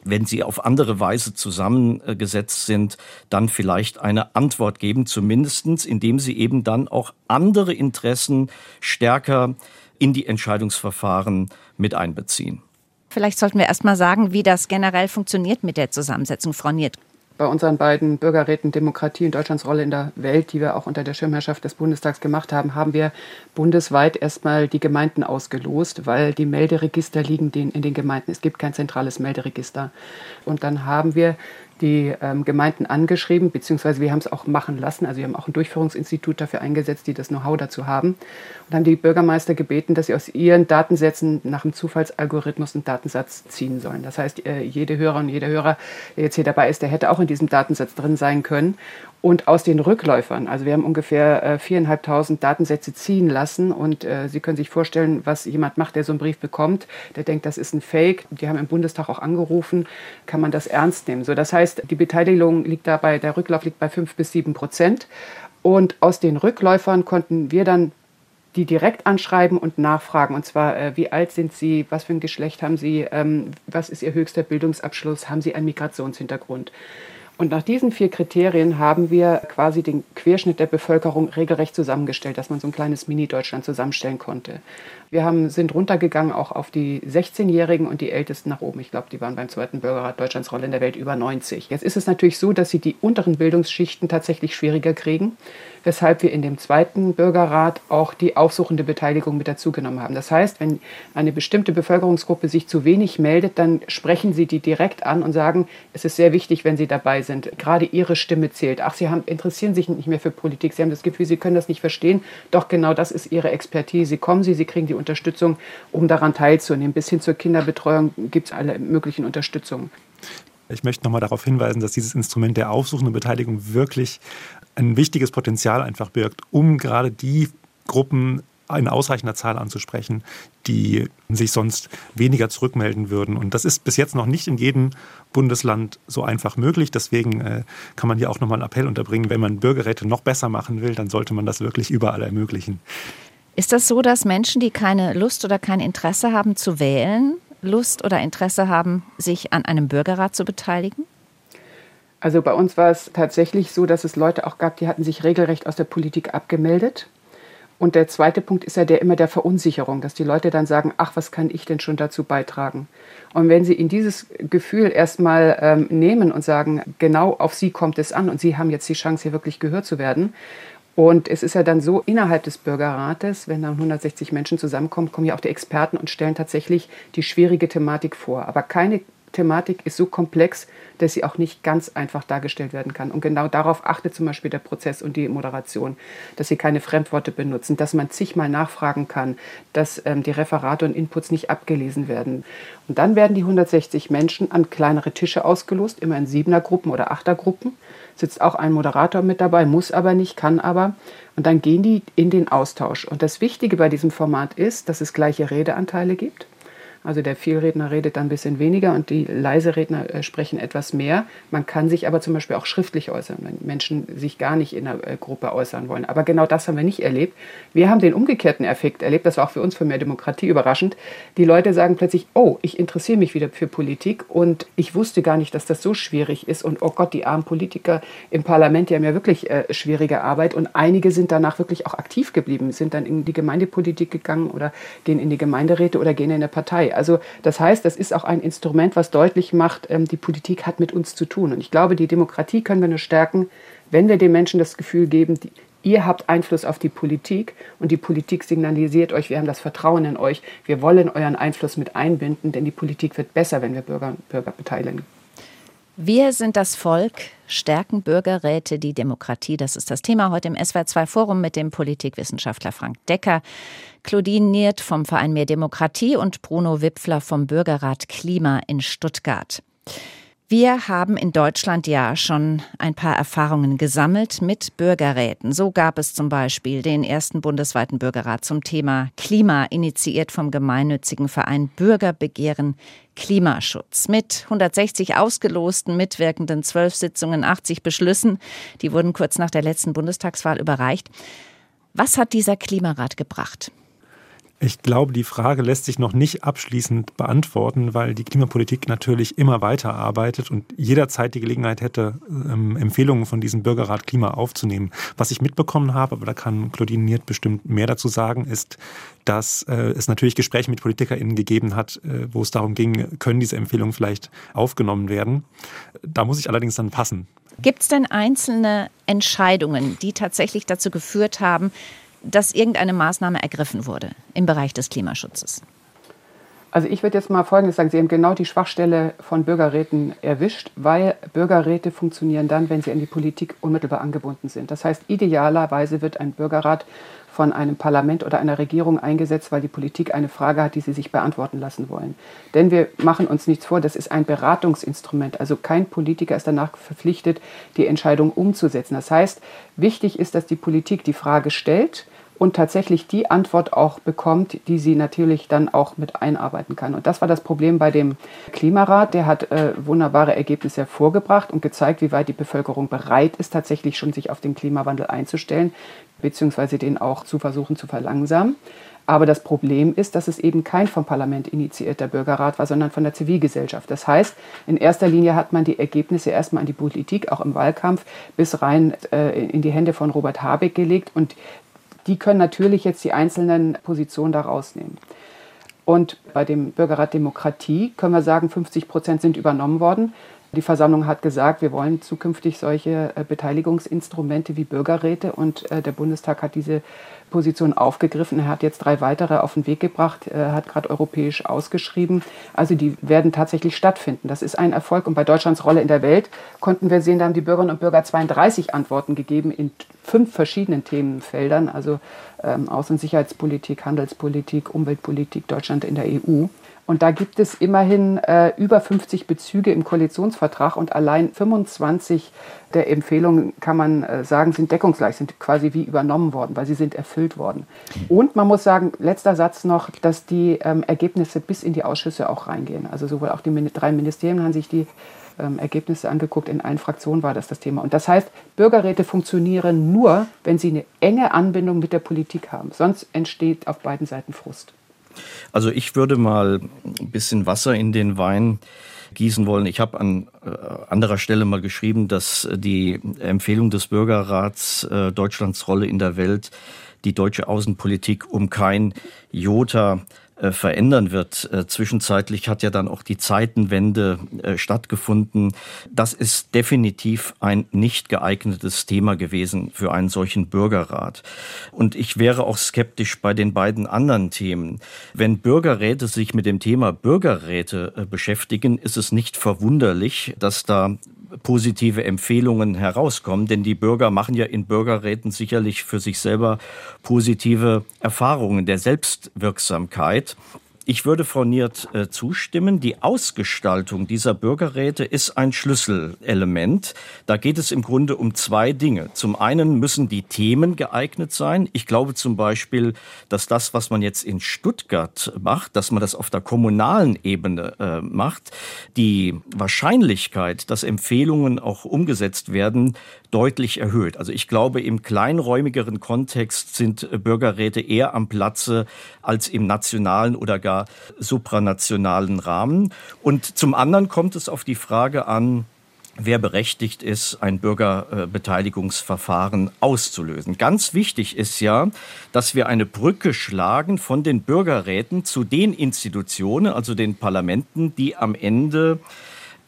wenn sie auf andere Weise zusammengesetzt sind, dann vielleicht eine Antwort geben, zumindestens, indem sie eben dann auch andere Interessen stärker in die Entscheidungsverfahren mit einbeziehen. Vielleicht sollten wir erst mal sagen, wie das generell funktioniert mit der Zusammensetzung, Frau Niert. Bei unseren beiden Bürgerräten Demokratie und Deutschlands Rolle in der Welt, die wir auch unter der Schirmherrschaft des Bundestags gemacht haben, haben wir bundesweit erstmal die Gemeinden ausgelost, weil die Melderegister liegen in den Gemeinden. Es gibt kein zentrales Melderegister. Und dann haben wir die ähm, Gemeinden angeschrieben, beziehungsweise wir haben es auch machen lassen. Also wir haben auch ein Durchführungsinstitut dafür eingesetzt, die das Know-how dazu haben. Und haben die Bürgermeister gebeten, dass sie aus ihren Datensätzen nach dem Zufallsalgorithmus einen Datensatz ziehen sollen. Das heißt, äh, jede Hörerin und jeder Hörer, der jetzt hier dabei ist, der hätte auch in diesem Datensatz drin sein können. Und aus den Rückläufern, also wir haben ungefähr äh, viereinhalbtausend Datensätze ziehen lassen und äh, Sie können sich vorstellen, was jemand macht, der so einen Brief bekommt, der denkt, das ist ein Fake. Die haben im Bundestag auch angerufen, kann man das ernst nehmen. So, das heißt, die Beteiligung liegt dabei, der Rücklauf liegt bei fünf bis sieben Prozent. Und aus den Rückläufern konnten wir dann die direkt anschreiben und nachfragen. Und zwar, äh, wie alt sind Sie, was für ein Geschlecht haben Sie, ähm, was ist Ihr höchster Bildungsabschluss, haben Sie einen Migrationshintergrund. Und nach diesen vier Kriterien haben wir quasi den Querschnitt der Bevölkerung regelrecht zusammengestellt, dass man so ein kleines Mini-Deutschland zusammenstellen konnte. Wir haben, sind runtergegangen auch auf die 16-Jährigen und die Ältesten nach oben. Ich glaube, die waren beim zweiten Bürgerrat Deutschlands Rolle in der Welt über 90. Jetzt ist es natürlich so, dass sie die unteren Bildungsschichten tatsächlich schwieriger kriegen weshalb wir in dem zweiten Bürgerrat auch die aufsuchende Beteiligung mit dazugenommen haben. Das heißt, wenn eine bestimmte Bevölkerungsgruppe sich zu wenig meldet, dann sprechen Sie die direkt an und sagen, es ist sehr wichtig, wenn Sie dabei sind. Gerade Ihre Stimme zählt. Ach, Sie haben, interessieren sich nicht mehr für Politik. Sie haben das Gefühl, Sie können das nicht verstehen. Doch genau das ist Ihre Expertise. Kommen Sie, Sie kriegen die Unterstützung, um daran teilzunehmen. Bis hin zur Kinderbetreuung gibt es alle möglichen Unterstützungen. Ich möchte nochmal darauf hinweisen, dass dieses Instrument der aufsuchenden Beteiligung wirklich ein wichtiges Potenzial einfach birgt, um gerade die Gruppen in ausreichender Zahl anzusprechen, die sich sonst weniger zurückmelden würden. Und das ist bis jetzt noch nicht in jedem Bundesland so einfach möglich. Deswegen äh, kann man hier auch nochmal einen Appell unterbringen, wenn man Bürgerräte noch besser machen will, dann sollte man das wirklich überall ermöglichen. Ist das so, dass Menschen, die keine Lust oder kein Interesse haben zu wählen, Lust oder Interesse haben, sich an einem Bürgerrat zu beteiligen? Also bei uns war es tatsächlich so, dass es Leute auch gab, die hatten sich regelrecht aus der Politik abgemeldet. Und der zweite Punkt ist ja der immer der Verunsicherung, dass die Leute dann sagen, ach, was kann ich denn schon dazu beitragen? Und wenn sie in dieses Gefühl erstmal ähm, nehmen und sagen, genau auf sie kommt es an und sie haben jetzt die Chance, hier wirklich gehört zu werden. Und es ist ja dann so, innerhalb des Bürgerrates, wenn dann 160 Menschen zusammenkommen, kommen ja auch die Experten und stellen tatsächlich die schwierige Thematik vor. Aber keine Thematik ist so komplex, dass sie auch nicht ganz einfach dargestellt werden kann. Und genau darauf achtet zum Beispiel der Prozess und die Moderation, dass sie keine Fremdworte benutzen, dass man zigmal nachfragen kann, dass ähm, die Referate und Inputs nicht abgelesen werden. Und dann werden die 160 Menschen an kleinere Tische ausgelost, immer in Siebenergruppen oder Achtergruppen. Sitzt auch ein Moderator mit dabei, muss aber nicht, kann aber. Und dann gehen die in den Austausch. Und das Wichtige bei diesem Format ist, dass es gleiche Redeanteile gibt also der Vielredner redet dann ein bisschen weniger und die leise Redner äh, sprechen etwas mehr. Man kann sich aber zum Beispiel auch schriftlich äußern, wenn Menschen sich gar nicht in der äh, Gruppe äußern wollen. Aber genau das haben wir nicht erlebt. Wir haben den umgekehrten Effekt erlebt. Das war auch für uns für mehr Demokratie überraschend. Die Leute sagen plötzlich, oh, ich interessiere mich wieder für Politik und ich wusste gar nicht, dass das so schwierig ist. Und oh Gott, die armen Politiker im Parlament, die haben ja wirklich äh, schwierige Arbeit. Und einige sind danach wirklich auch aktiv geblieben, sind dann in die Gemeindepolitik gegangen oder gehen in die Gemeinderäte oder gehen in eine Partei. Also das heißt, das ist auch ein Instrument, was deutlich macht, ähm, die Politik hat mit uns zu tun. Und ich glaube, die Demokratie können wir nur stärken, wenn wir den Menschen das Gefühl geben, die, ihr habt Einfluss auf die Politik und die Politik signalisiert euch, wir haben das Vertrauen in euch, wir wollen euren Einfluss mit einbinden, denn die Politik wird besser, wenn wir Bürger und Bürger beteiligen. Wir sind das Volk, stärken Bürgerräte die Demokratie. Das ist das Thema heute im SWR2 Forum mit dem Politikwissenschaftler Frank Decker, Claudine Niert vom Verein Mehr Demokratie und Bruno Wipfler vom Bürgerrat Klima in Stuttgart. Wir haben in Deutschland ja schon ein paar Erfahrungen gesammelt mit Bürgerräten. So gab es zum Beispiel den ersten bundesweiten Bürgerrat zum Thema Klima, initiiert vom gemeinnützigen Verein Bürgerbegehren Klimaschutz. Mit 160 ausgelosten, mitwirkenden zwölf Sitzungen, 80 Beschlüssen. Die wurden kurz nach der letzten Bundestagswahl überreicht. Was hat dieser Klimarat gebracht? Ich glaube, die Frage lässt sich noch nicht abschließend beantworten, weil die Klimapolitik natürlich immer weiter arbeitet und jederzeit die Gelegenheit hätte, ähm, Empfehlungen von diesem Bürgerrat Klima aufzunehmen. Was ich mitbekommen habe, aber da kann Claudine Niert bestimmt mehr dazu sagen, ist, dass äh, es natürlich Gespräche mit PolitikerInnen gegeben hat, äh, wo es darum ging, können diese Empfehlungen vielleicht aufgenommen werden. Da muss ich allerdings dann passen. Gibt es denn einzelne Entscheidungen, die tatsächlich dazu geführt haben, dass irgendeine Maßnahme ergriffen wurde im Bereich des Klimaschutzes? Also ich würde jetzt mal Folgendes sagen. Sie haben genau die Schwachstelle von Bürgerräten erwischt, weil Bürgerräte funktionieren dann, wenn sie an die Politik unmittelbar angebunden sind. Das heißt, idealerweise wird ein Bürgerrat von einem Parlament oder einer Regierung eingesetzt, weil die Politik eine Frage hat, die sie sich beantworten lassen wollen. Denn wir machen uns nichts vor, das ist ein Beratungsinstrument. Also kein Politiker ist danach verpflichtet, die Entscheidung umzusetzen. Das heißt, wichtig ist, dass die Politik die Frage stellt, und tatsächlich die Antwort auch bekommt, die sie natürlich dann auch mit einarbeiten kann. Und das war das Problem bei dem Klimarat. Der hat äh, wunderbare Ergebnisse hervorgebracht und gezeigt, wie weit die Bevölkerung bereit ist, tatsächlich schon sich auf den Klimawandel einzustellen, beziehungsweise den auch zu versuchen zu verlangsamen. Aber das Problem ist, dass es eben kein vom Parlament initiierter Bürgerrat war, sondern von der Zivilgesellschaft. Das heißt, in erster Linie hat man die Ergebnisse erstmal an die Politik, auch im Wahlkampf, bis rein äh, in die Hände von Robert Habeck gelegt. Und die können natürlich jetzt die einzelnen Positionen da rausnehmen. Und bei dem Bürgerrat Demokratie können wir sagen, 50 Prozent sind übernommen worden. Die Versammlung hat gesagt, wir wollen zukünftig solche äh, Beteiligungsinstrumente wie Bürgerräte und äh, der Bundestag hat diese Position aufgegriffen. Er hat jetzt drei weitere auf den Weg gebracht, er hat gerade europäisch ausgeschrieben. Also die werden tatsächlich stattfinden. Das ist ein Erfolg. Und bei Deutschlands Rolle in der Welt konnten wir sehen, da haben die Bürgerinnen und Bürger 32 Antworten gegeben in fünf verschiedenen Themenfeldern, also ähm, Außen- und Sicherheitspolitik, Handelspolitik, Umweltpolitik, Deutschland in der EU. Und da gibt es immerhin äh, über 50 Bezüge im Koalitionsvertrag und allein 25 der Empfehlungen, kann man äh, sagen, sind deckungsgleich, sind quasi wie übernommen worden, weil sie sind erfüllt worden. Und man muss sagen, letzter Satz noch, dass die ähm, Ergebnisse bis in die Ausschüsse auch reingehen. Also sowohl auch die drei Ministerien haben sich die ähm, Ergebnisse angeguckt. In allen Fraktionen war das das Thema. Und das heißt, Bürgerräte funktionieren nur, wenn sie eine enge Anbindung mit der Politik haben. Sonst entsteht auf beiden Seiten Frust. Also ich würde mal ein bisschen Wasser in den Wein gießen wollen. Ich habe an äh, anderer Stelle mal geschrieben, dass die Empfehlung des Bürgerrats äh, Deutschlands Rolle in der Welt die deutsche Außenpolitik um kein Jota verändern wird. Äh, zwischenzeitlich hat ja dann auch die Zeitenwende äh, stattgefunden. Das ist definitiv ein nicht geeignetes Thema gewesen für einen solchen Bürgerrat. Und ich wäre auch skeptisch bei den beiden anderen Themen. Wenn Bürgerräte sich mit dem Thema Bürgerräte beschäftigen, ist es nicht verwunderlich, dass da positive Empfehlungen herauskommen. Denn die Bürger machen ja in Bürgerräten sicherlich für sich selber positive Erfahrungen der Selbstwirksamkeit. Ich würde Frau Niert äh, zustimmen. Die Ausgestaltung dieser Bürgerräte ist ein Schlüsselelement. Da geht es im Grunde um zwei Dinge. Zum einen müssen die Themen geeignet sein. Ich glaube zum Beispiel, dass das, was man jetzt in Stuttgart macht, dass man das auf der kommunalen Ebene äh, macht, die Wahrscheinlichkeit, dass Empfehlungen auch umgesetzt werden, deutlich erhöht. Also ich glaube, im kleinräumigeren Kontext sind äh, Bürgerräte eher am Platze als im nationalen oder gar supranationalen Rahmen. Und zum anderen kommt es auf die Frage an, wer berechtigt ist, ein Bürgerbeteiligungsverfahren auszulösen. Ganz wichtig ist ja, dass wir eine Brücke schlagen von den Bürgerräten zu den Institutionen, also den Parlamenten, die am Ende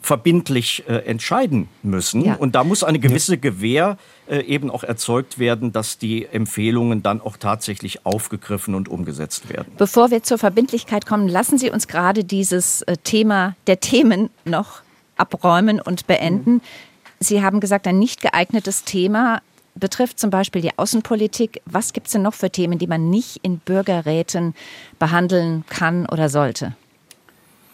verbindlich äh, entscheiden müssen. Ja. Und da muss eine gewisse Gewähr äh, eben auch erzeugt werden, dass die Empfehlungen dann auch tatsächlich aufgegriffen und umgesetzt werden. Bevor wir zur Verbindlichkeit kommen, lassen Sie uns gerade dieses äh, Thema der Themen noch abräumen und beenden. Mhm. Sie haben gesagt, ein nicht geeignetes Thema betrifft zum Beispiel die Außenpolitik. Was gibt es denn noch für Themen, die man nicht in Bürgerräten behandeln kann oder sollte?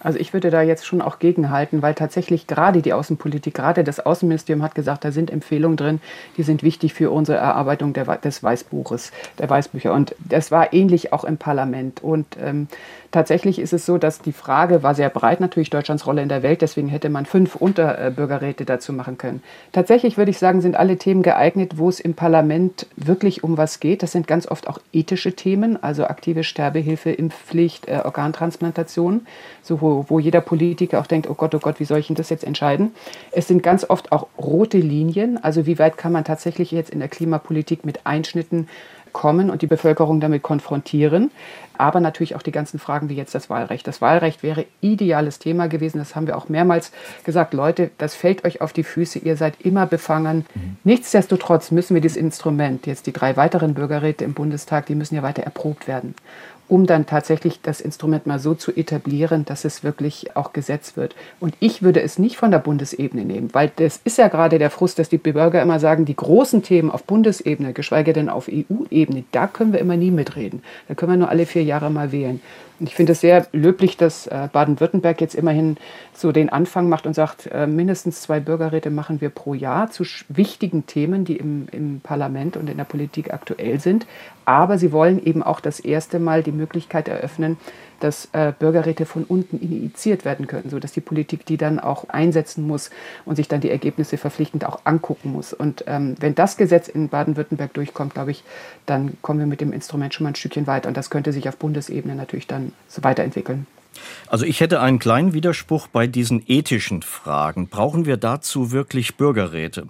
Also ich würde da jetzt schon auch gegenhalten, weil tatsächlich gerade die Außenpolitik, gerade das Außenministerium hat gesagt, da sind Empfehlungen drin, die sind wichtig für unsere Erarbeitung der, des Weißbuches, der Weißbücher. Und das war ähnlich auch im Parlament. Und ähm, tatsächlich ist es so, dass die Frage war sehr breit, natürlich Deutschlands Rolle in der Welt, deswegen hätte man fünf Unterbürgerräte dazu machen können. Tatsächlich würde ich sagen, sind alle Themen geeignet, wo es im Parlament wirklich um was geht. Das sind ganz oft auch ethische Themen, also aktive Sterbehilfe, Impfpflicht, äh, Organtransplantation, so wo wo, jeder Politiker auch denkt, oh Gott, oh Gott, wie soll ich denn das jetzt entscheiden? Es sind ganz oft auch rote Linien, also wie weit kann man tatsächlich jetzt in der Klimapolitik mit Einschnitten kommen und die Bevölkerung damit konfrontieren. Aber natürlich auch die ganzen Fragen wie jetzt das Wahlrecht. Das Wahlrecht wäre ideales Thema gewesen. Das haben wir auch mehrmals gesagt. Leute, das fällt euch auf die Füße. Ihr seid immer befangen. Mhm. Nichtsdestotrotz müssen wir dieses Instrument, jetzt die drei weiteren Bürgerräte im Bundestag, die müssen ja weiter erprobt werden um dann tatsächlich das Instrument mal so zu etablieren, dass es wirklich auch gesetzt wird. Und ich würde es nicht von der Bundesebene nehmen, weil das ist ja gerade der Frust, dass die Bürger immer sagen, die großen Themen auf Bundesebene, geschweige denn auf EU-Ebene, da können wir immer nie mitreden. Da können wir nur alle vier Jahre mal wählen. Ich finde es sehr löblich, dass äh, Baden-Württemberg jetzt immerhin so den Anfang macht und sagt, äh, mindestens zwei Bürgerräte machen wir pro Jahr zu wichtigen Themen, die im, im Parlament und in der Politik aktuell sind. Aber sie wollen eben auch das erste Mal die Möglichkeit eröffnen, dass äh, Bürgerräte von unten initiiert werden können, sodass die Politik die dann auch einsetzen muss und sich dann die Ergebnisse verpflichtend auch angucken muss. Und ähm, wenn das Gesetz in Baden-Württemberg durchkommt, glaube ich, dann kommen wir mit dem Instrument schon mal ein Stückchen weiter. Und das könnte sich auf Bundesebene natürlich dann so weiterentwickeln. Also ich hätte einen kleinen Widerspruch bei diesen ethischen Fragen. Brauchen wir dazu wirklich Bürgerräte?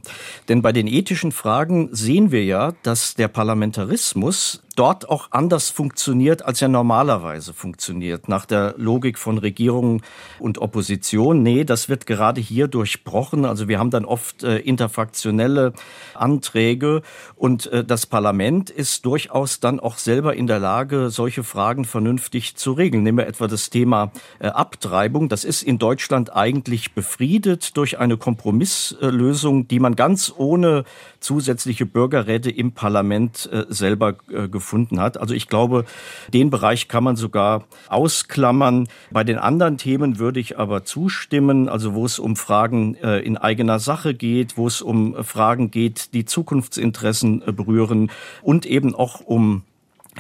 Denn bei den ethischen Fragen sehen wir ja, dass der Parlamentarismus dort auch anders funktioniert, als er normalerweise funktioniert. Nach der Logik von Regierung und Opposition. Nee, das wird gerade hier durchbrochen. Also wir haben dann oft äh, interfraktionelle Anträge und äh, das Parlament ist durchaus dann auch selber in der Lage, solche Fragen vernünftig zu regeln. Nehmen wir etwa das Thema äh, Abtreibung. Das ist in Deutschland eigentlich befriedet durch eine Kompromisslösung, die man ganz ohne zusätzliche Bürgerräte im Parlament äh, selber äh, gefunden hat. Also ich glaube, den Bereich kann man sogar ausklammern. Bei den anderen Themen würde ich aber zustimmen, also wo es um Fragen äh, in eigener Sache geht, wo es um Fragen geht, die Zukunftsinteressen berühren und eben auch um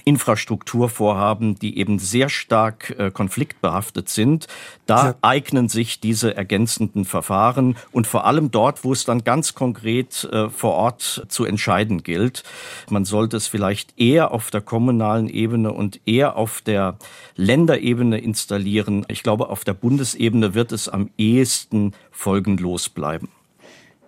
Infrastrukturvorhaben, die eben sehr stark äh, konfliktbehaftet sind. Da ja. eignen sich diese ergänzenden Verfahren und vor allem dort, wo es dann ganz konkret äh, vor Ort zu entscheiden gilt. Man sollte es vielleicht eher auf der kommunalen Ebene und eher auf der Länderebene installieren. Ich glaube, auf der Bundesebene wird es am ehesten folgenlos bleiben.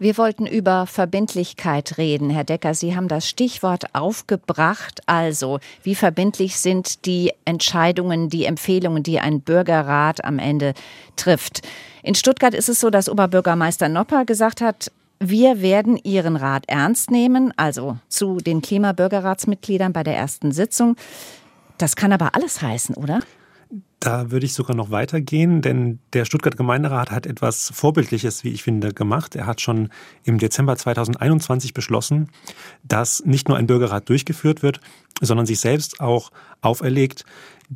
Wir wollten über Verbindlichkeit reden. Herr Decker, Sie haben das Stichwort aufgebracht. Also, wie verbindlich sind die Entscheidungen, die Empfehlungen, die ein Bürgerrat am Ende trifft? In Stuttgart ist es so, dass Oberbürgermeister Nopper gesagt hat, wir werden Ihren Rat ernst nehmen, also zu den Klimabürgerratsmitgliedern bei der ersten Sitzung. Das kann aber alles heißen, oder? Da würde ich sogar noch weitergehen, denn der Stuttgart Gemeinderat hat etwas Vorbildliches, wie ich finde, gemacht. Er hat schon im Dezember 2021 beschlossen, dass nicht nur ein Bürgerrat durchgeführt wird, sondern sich selbst auch auferlegt,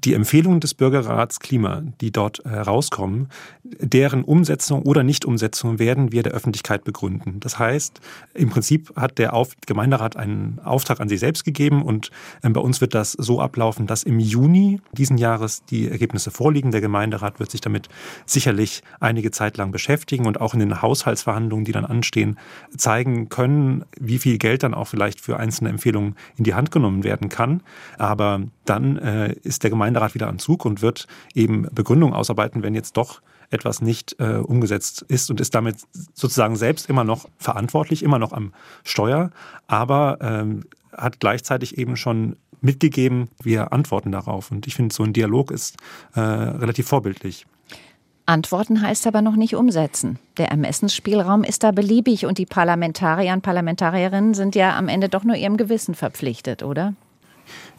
die Empfehlungen des Bürgerrats Klima, die dort herauskommen, äh, deren Umsetzung oder Nichtumsetzung werden wir der Öffentlichkeit begründen. Das heißt, im Prinzip hat der Gemeinderat einen Auftrag an sich selbst gegeben und äh, bei uns wird das so ablaufen, dass im Juni diesen Jahres die Ergebnisse vorliegen. Der Gemeinderat wird sich damit sicherlich einige Zeit lang beschäftigen und auch in den Haushaltsverhandlungen, die dann anstehen, zeigen können, wie viel Geld dann auch vielleicht für einzelne Empfehlungen in die Hand genommen werden kann. Aber dann äh, ist der Gemeinderat wieder am Zug und wird eben Begründungen ausarbeiten, wenn jetzt doch etwas nicht äh, umgesetzt ist und ist damit sozusagen selbst immer noch verantwortlich, immer noch am Steuer, aber ähm, hat gleichzeitig eben schon mitgegeben, wir antworten darauf. Und ich finde, so ein Dialog ist äh, relativ vorbildlich. Antworten heißt aber noch nicht umsetzen. Der Ermessensspielraum ist da beliebig und die Parlamentarier und Parlamentarierinnen sind ja am Ende doch nur ihrem Gewissen verpflichtet, oder?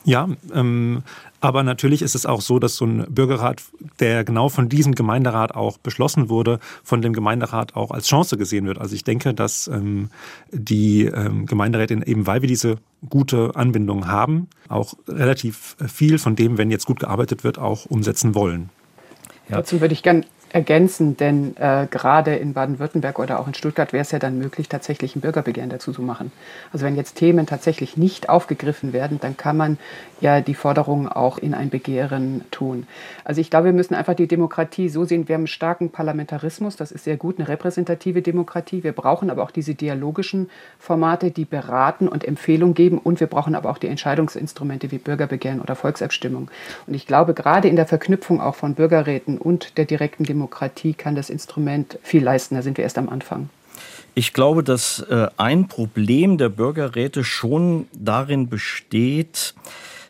Ja, ähm, aber natürlich ist es auch so, dass so ein Bürgerrat, der genau von diesem Gemeinderat auch beschlossen wurde, von dem Gemeinderat auch als Chance gesehen wird. Also ich denke, dass ähm, die ähm, Gemeinderäte eben, weil wir diese gute Anbindung haben, auch relativ viel von dem, wenn jetzt gut gearbeitet wird, auch umsetzen wollen. Ja. Dazu würde ich gerne ergänzen, denn äh, gerade in Baden-Württemberg oder auch in Stuttgart wäre es ja dann möglich, tatsächlich ein Bürgerbegehren dazu zu machen. Also wenn jetzt Themen tatsächlich nicht aufgegriffen werden, dann kann man ja die Forderungen auch in ein Begehren tun. Also ich glaube, wir müssen einfach die Demokratie so sehen, wir haben einen starken Parlamentarismus, das ist sehr gut, eine repräsentative Demokratie. Wir brauchen aber auch diese dialogischen Formate, die beraten und Empfehlungen geben und wir brauchen aber auch die Entscheidungsinstrumente wie Bürgerbegehren oder Volksabstimmung. Und ich glaube, gerade in der Verknüpfung auch von Bürgerräten und der direkten Demokratie, Demokratie kann das Instrument viel leisten. Da sind wir erst am Anfang. Ich glaube, dass äh, ein Problem der Bürgerräte schon darin besteht,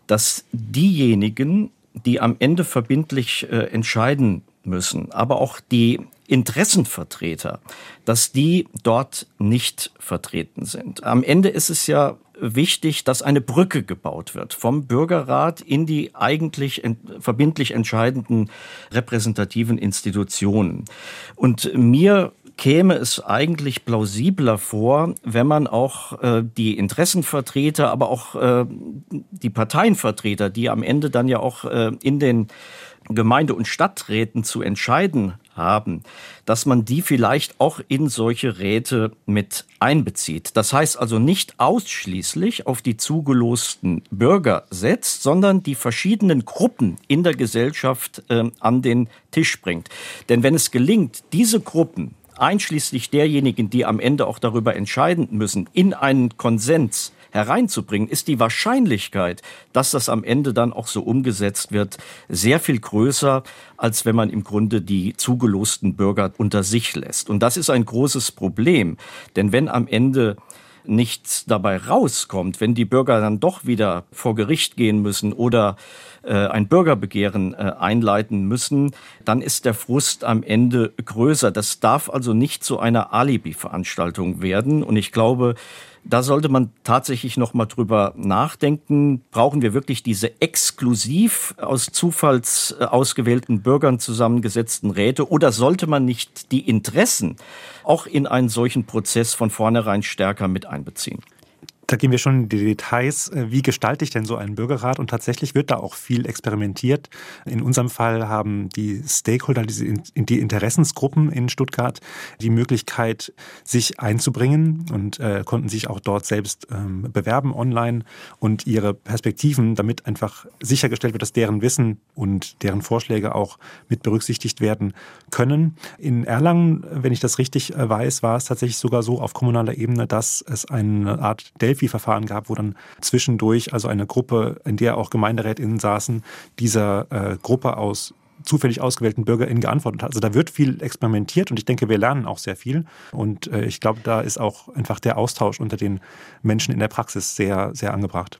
dass diejenigen, die am Ende verbindlich äh, entscheiden müssen, aber auch die Interessenvertreter, dass die dort nicht vertreten sind. Am Ende ist es ja wichtig, dass eine Brücke gebaut wird vom Bürgerrat in die eigentlich ent verbindlich entscheidenden repräsentativen Institutionen. Und mir käme es eigentlich plausibler vor, wenn man auch äh, die Interessenvertreter, aber auch äh, die Parteienvertreter, die am Ende dann ja auch äh, in den Gemeinde- und Stadträten zu entscheiden haben, dass man die vielleicht auch in solche Räte mit einbezieht. Das heißt also nicht ausschließlich auf die zugelosten Bürger setzt, sondern die verschiedenen Gruppen in der Gesellschaft äh, an den Tisch bringt. Denn wenn es gelingt, diese Gruppen einschließlich derjenigen, die am Ende auch darüber entscheiden müssen, in einen Konsens hereinzubringen, ist die Wahrscheinlichkeit, dass das am Ende dann auch so umgesetzt wird, sehr viel größer, als wenn man im Grunde die zugelosten Bürger unter sich lässt. Und das ist ein großes Problem, denn wenn am Ende nichts dabei rauskommt, wenn die Bürger dann doch wieder vor Gericht gehen müssen oder äh, ein Bürgerbegehren äh, einleiten müssen, dann ist der Frust am Ende größer. Das darf also nicht zu einer Alibi-Veranstaltung werden. Und ich glaube, da sollte man tatsächlich noch mal drüber nachdenken. Brauchen wir wirklich diese exklusiv aus Zufalls äh, ausgewählten Bürgern zusammengesetzten Räte oder sollte man nicht die Interessen auch in einen solchen Prozess von vornherein stärker mit einbeziehen? Da gehen wir schon in die Details. Äh, wie gestalte ich denn so einen Bürgerrat? Und tatsächlich wird da auch viel experimentiert. In unserem Fall haben die Stakeholder, die Interessensgruppen in Stuttgart die Möglichkeit, sich einzubringen und äh, konnten sich auch dort selbst ähm, bewerben online und ihre Perspektiven, damit einfach sichergestellt wird, dass deren Wissen und deren Vorschläge auch mit berücksichtigt werden können. In Erlangen, wenn ich das richtig äh, weiß, war es tatsächlich sogar so auf kommunaler Ebene, dass es eine Art Delphi Delphi-Verfahren gab, wo dann zwischendurch also eine Gruppe, in der auch GemeinderätInnen saßen, dieser äh, Gruppe aus zufällig ausgewählten BürgerInnen geantwortet hat. Also da wird viel experimentiert und ich denke, wir lernen auch sehr viel. Und äh, ich glaube, da ist auch einfach der Austausch unter den Menschen in der Praxis sehr, sehr angebracht.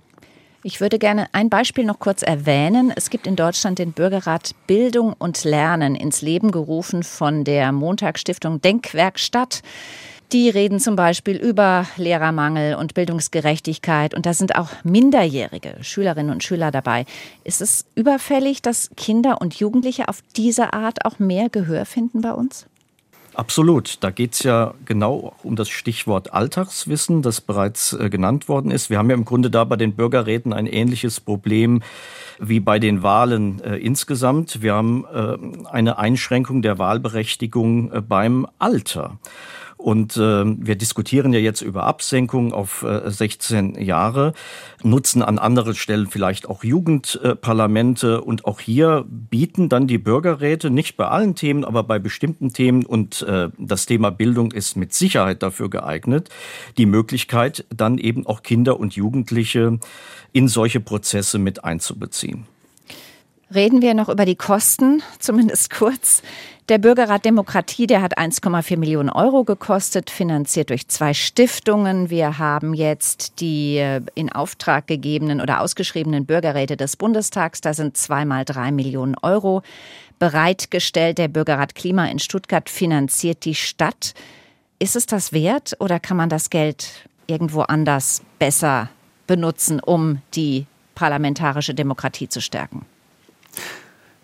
Ich würde gerne ein Beispiel noch kurz erwähnen. Es gibt in Deutschland den Bürgerrat Bildung und Lernen ins Leben gerufen von der Montagsstiftung Denkwerkstatt. Die reden zum Beispiel über Lehrermangel und Bildungsgerechtigkeit und da sind auch minderjährige Schülerinnen und Schüler dabei. Ist es überfällig, dass Kinder und Jugendliche auf diese Art auch mehr Gehör finden bei uns? Absolut. Da geht es ja genau um das Stichwort Alltagswissen, das bereits äh, genannt worden ist. Wir haben ja im Grunde da bei den Bürgerräten ein ähnliches Problem wie bei den Wahlen äh, insgesamt. Wir haben äh, eine Einschränkung der Wahlberechtigung äh, beim Alter. Und äh, wir diskutieren ja jetzt über Absenkung auf äh, 16 Jahre, nutzen an anderen Stellen vielleicht auch Jugendparlamente. und auch hier bieten dann die Bürgerräte, nicht bei allen Themen, aber bei bestimmten Themen, und äh, das Thema Bildung ist mit Sicherheit dafür geeignet, die Möglichkeit, dann eben auch Kinder und Jugendliche in solche Prozesse mit einzubeziehen. Reden wir noch über die Kosten, <laughs> zumindest kurz. Der Bürgerrat Demokratie, der hat 1,4 Millionen Euro gekostet, finanziert durch zwei Stiftungen. Wir haben jetzt die äh, in Auftrag gegebenen oder ausgeschriebenen Bürgerräte des Bundestags. Da sind zweimal drei Millionen Euro bereitgestellt. Der Bürgerrat Klima in Stuttgart finanziert die Stadt. Ist es das wert oder kann man das Geld irgendwo anders besser benutzen, um die parlamentarische Demokratie zu stärken?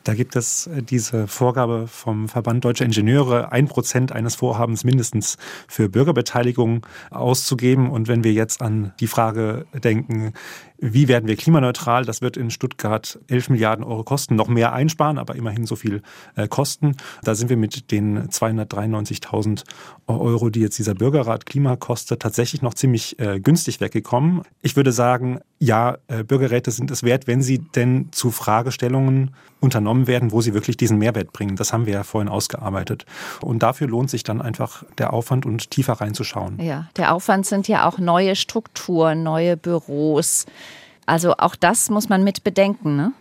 Da gibt es äh, diese Vorgabe vom Verband Deutscher Ingenieure, ein Prozent eines Vorhabens mindestens für Bürgerbeteiligung auszugeben. Und wenn wir jetzt an die Frage denken, wie werden wir klimaneutral? Das wird in Stuttgart 11 Milliarden Euro kosten, noch mehr einsparen, aber immerhin so viel äh, kosten. Da sind wir mit den 293.000 Euro, die jetzt dieser Bürgerrat Klima kostet, tatsächlich noch ziemlich äh, günstig weggekommen. Ich würde sagen, ja, äh, Bürgerräte sind es wert, wenn sie denn zu Fragestellungen unternommen werden, wo sie wirklich diesen Mehrwert bringen. Das haben wir ja vorhin ausgearbeitet. Und dafür lohnt sich dann einfach der Aufwand und tiefer reinzuschauen. Ja, der Aufwand sind ja auch neue Strukturen, neue Büros. Also auch das muss man mit bedenken, ne?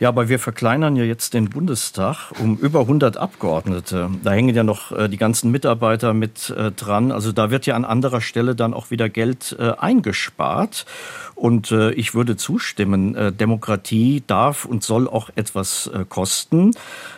Ja, aber wir verkleinern ja jetzt den Bundestag um über 100 Abgeordnete. Da hängen ja noch äh, die ganzen Mitarbeiter mit äh, dran. Also da wird ja an anderer Stelle dann auch wieder Geld äh, eingespart. Und ich würde zustimmen, Demokratie darf und soll auch etwas kosten.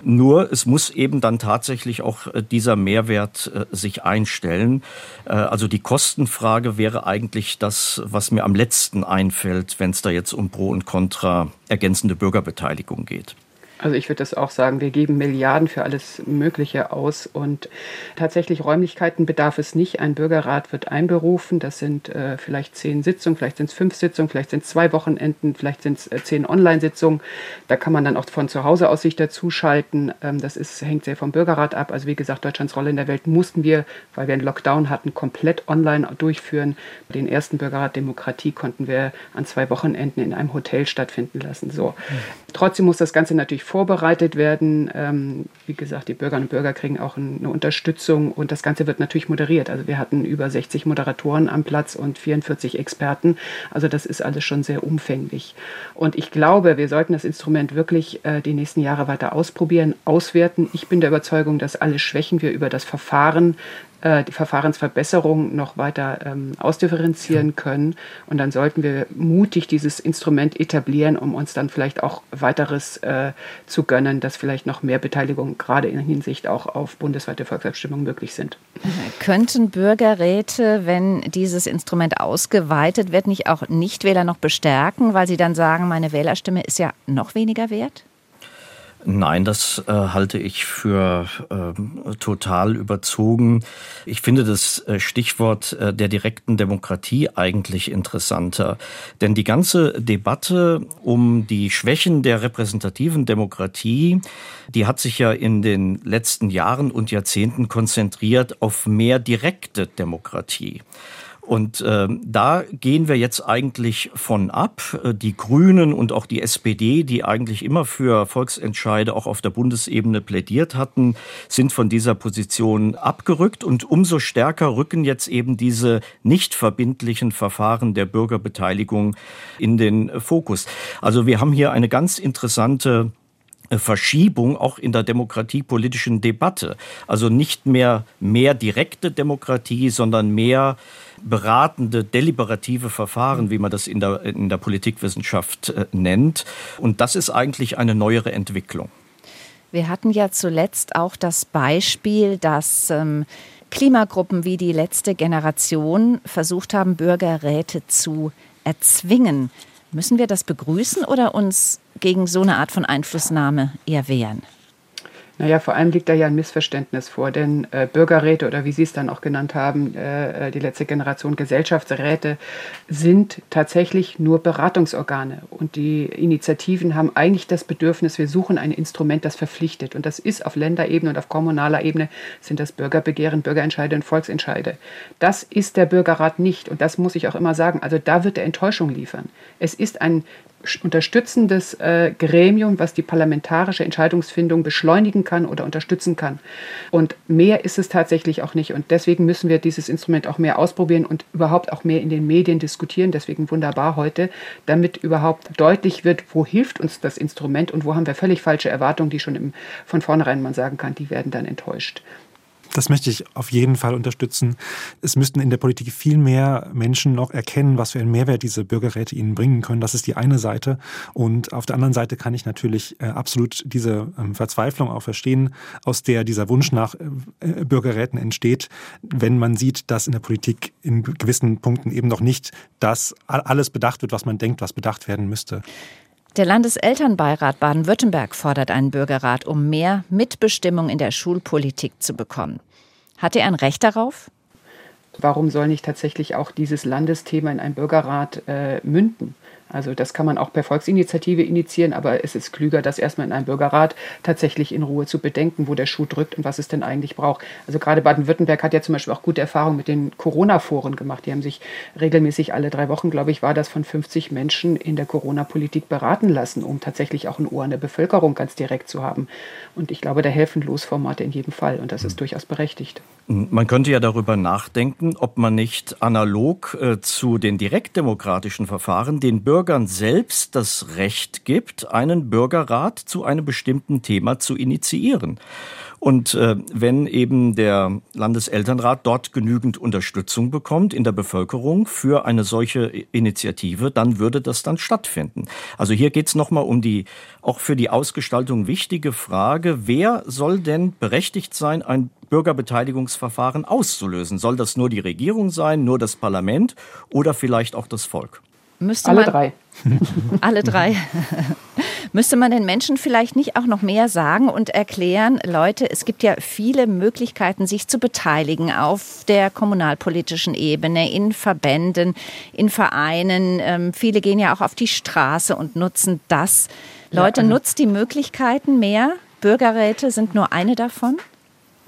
Nur es muss eben dann tatsächlich auch dieser Mehrwert sich einstellen. Also die Kostenfrage wäre eigentlich das, was mir am letzten einfällt, wenn es da jetzt um Pro und Contra ergänzende Bürgerbeteiligung geht. Also ich würde das auch sagen, wir geben Milliarden für alles Mögliche aus und tatsächlich Räumlichkeiten bedarf es nicht. Ein Bürgerrat wird einberufen, das sind äh, vielleicht zehn Sitzungen, vielleicht sind es fünf Sitzungen, vielleicht sind es zwei Wochenenden, vielleicht sind es äh, zehn Online-Sitzungen. Da kann man dann auch von zu Hause aus sich dazuschalten. Ähm, das ist, hängt sehr vom Bürgerrat ab. Also wie gesagt, Deutschlands Rolle in der Welt mussten wir, weil wir einen Lockdown hatten, komplett online durchführen. Den ersten Bürgerrat Demokratie konnten wir an zwei Wochenenden in einem Hotel stattfinden lassen. So. Mhm. Trotzdem muss das Ganze natürlich vorbereitet werden. Ähm, wie gesagt, die Bürgerinnen und Bürger kriegen auch eine Unterstützung und das Ganze wird natürlich moderiert. Also wir hatten über 60 Moderatoren am Platz und 44 Experten. Also das ist alles schon sehr umfänglich. Und ich glaube, wir sollten das Instrument wirklich äh, die nächsten Jahre weiter ausprobieren, auswerten. Ich bin der Überzeugung, dass alle Schwächen wir über das Verfahren äh, die Verfahrensverbesserung noch weiter ähm, ausdifferenzieren können. Und dann sollten wir mutig dieses Instrument etablieren, um uns dann vielleicht auch weiteres äh, zu gönnen, dass vielleicht noch mehr Beteiligung gerade in Hinsicht auch auf bundesweite Volksabstimmungen möglich sind. Könnten Bürgerräte, wenn dieses Instrument ausgeweitet wird, nicht auch Nichtwähler noch bestärken, weil sie dann sagen, meine Wählerstimme ist ja noch weniger wert? Nein, das äh, halte ich für äh, total überzogen. Ich finde das äh, Stichwort äh, der direkten Demokratie eigentlich interessanter. Denn die ganze Debatte um die Schwächen der repräsentativen Demokratie, die hat sich ja in den letzten Jahren und Jahrzehnten konzentriert auf mehr direkte Demokratie. Und äh, da gehen wir jetzt eigentlich von ab. Äh, die Grünen und auch die SPD, die eigentlich immer für Volksentscheide auch auf der Bundesebene plädiert hatten, sind von dieser Position abgerückt. Und umso stärker rücken jetzt eben diese nicht verbindlichen Verfahren der Bürgerbeteiligung in den Fokus. Also wir haben hier eine ganz interessante Verschiebung auch in der demokratiepolitischen Debatte. Also nicht mehr mehr direkte Demokratie, sondern mehr beratende, deliberative Verfahren, wie man das in der, in der Politikwissenschaft äh, nennt. Und das ist eigentlich eine neuere Entwicklung. Wir hatten ja zuletzt auch das Beispiel, dass ähm, Klimagruppen wie die letzte Generation versucht haben, Bürgerräte zu erzwingen. Müssen wir das begrüßen oder uns gegen so eine Art von Einflussnahme eher wehren? Naja, vor allem liegt da ja ein Missverständnis vor, denn äh, Bürgerräte oder wie Sie es dann auch genannt haben, äh, äh, die letzte Generation Gesellschaftsräte sind tatsächlich nur Beratungsorgane. Und die Initiativen haben eigentlich das Bedürfnis, wir suchen ein Instrument, das verpflichtet. Und das ist auf Länderebene und auf kommunaler Ebene sind das Bürgerbegehren, Bürgerentscheide und Volksentscheide. Das ist der Bürgerrat nicht. Und das muss ich auch immer sagen. Also da wird er Enttäuschung liefern. Es ist ein unterstützendes äh, Gremium, was die parlamentarische Entscheidungsfindung beschleunigen kann oder unterstützen kann. Und mehr ist es tatsächlich auch nicht. Und deswegen müssen wir dieses Instrument auch mehr ausprobieren und überhaupt auch mehr in den Medien diskutieren. Deswegen wunderbar heute, damit überhaupt deutlich wird, wo hilft uns das Instrument und wo haben wir völlig falsche Erwartungen, die schon im, von vornherein man sagen kann, die werden dann enttäuscht. Das möchte ich auf jeden Fall unterstützen. Es müssten in der Politik viel mehr Menschen noch erkennen, was für einen Mehrwert diese Bürgerräte ihnen bringen können. Das ist die eine Seite. Und auf der anderen Seite kann ich natürlich äh, absolut diese ähm, Verzweiflung auch verstehen, aus der dieser Wunsch nach äh, Bürgerräten entsteht, wenn man sieht, dass in der Politik in gewissen Punkten eben noch nicht das alles bedacht wird, was man denkt, was bedacht werden müsste. Der Landeselternbeirat Baden-Württemberg fordert einen Bürgerrat, um mehr Mitbestimmung in der Schulpolitik zu bekommen. Hat er ein Recht darauf? Warum soll nicht tatsächlich auch dieses Landesthema in einen Bürgerrat äh, münden? Also das kann man auch per Volksinitiative initiieren, aber es ist klüger, das erstmal in einem Bürgerrat tatsächlich in Ruhe zu bedenken, wo der Schuh drückt und was es denn eigentlich braucht. Also gerade Baden-Württemberg hat ja zum Beispiel auch gute Erfahrungen mit den Corona-Foren gemacht. Die haben sich regelmäßig alle drei Wochen, glaube ich, war das von 50 Menschen in der Corona-Politik beraten lassen, um tatsächlich auch ein Ohr an der Bevölkerung ganz direkt zu haben. Und ich glaube, da helfen Losformate in jedem Fall und das ist durchaus berechtigt. Man könnte ja darüber nachdenken, ob man nicht analog äh, zu den direktdemokratischen Verfahren den Bürgern selbst das Recht gibt, einen Bürgerrat zu einem bestimmten Thema zu initiieren. Und äh, wenn eben der Landeselternrat dort genügend Unterstützung bekommt in der Bevölkerung für eine solche Initiative, dann würde das dann stattfinden. Also hier geht es nochmal um die auch für die Ausgestaltung wichtige Frage, wer soll denn berechtigt sein, ein Bürgerbeteiligungsverfahren auszulösen? Soll das nur die Regierung sein, nur das Parlament oder vielleicht auch das Volk? Müsste alle drei. <laughs> <laughs> alle drei. <laughs> Müsste man den Menschen vielleicht nicht auch noch mehr sagen und erklären, Leute, es gibt ja viele Möglichkeiten, sich zu beteiligen auf der kommunalpolitischen Ebene, in Verbänden, in Vereinen. Ähm, viele gehen ja auch auf die Straße und nutzen das. Leute, ja, also nutzt die Möglichkeiten mehr. Bürgerräte sind nur eine davon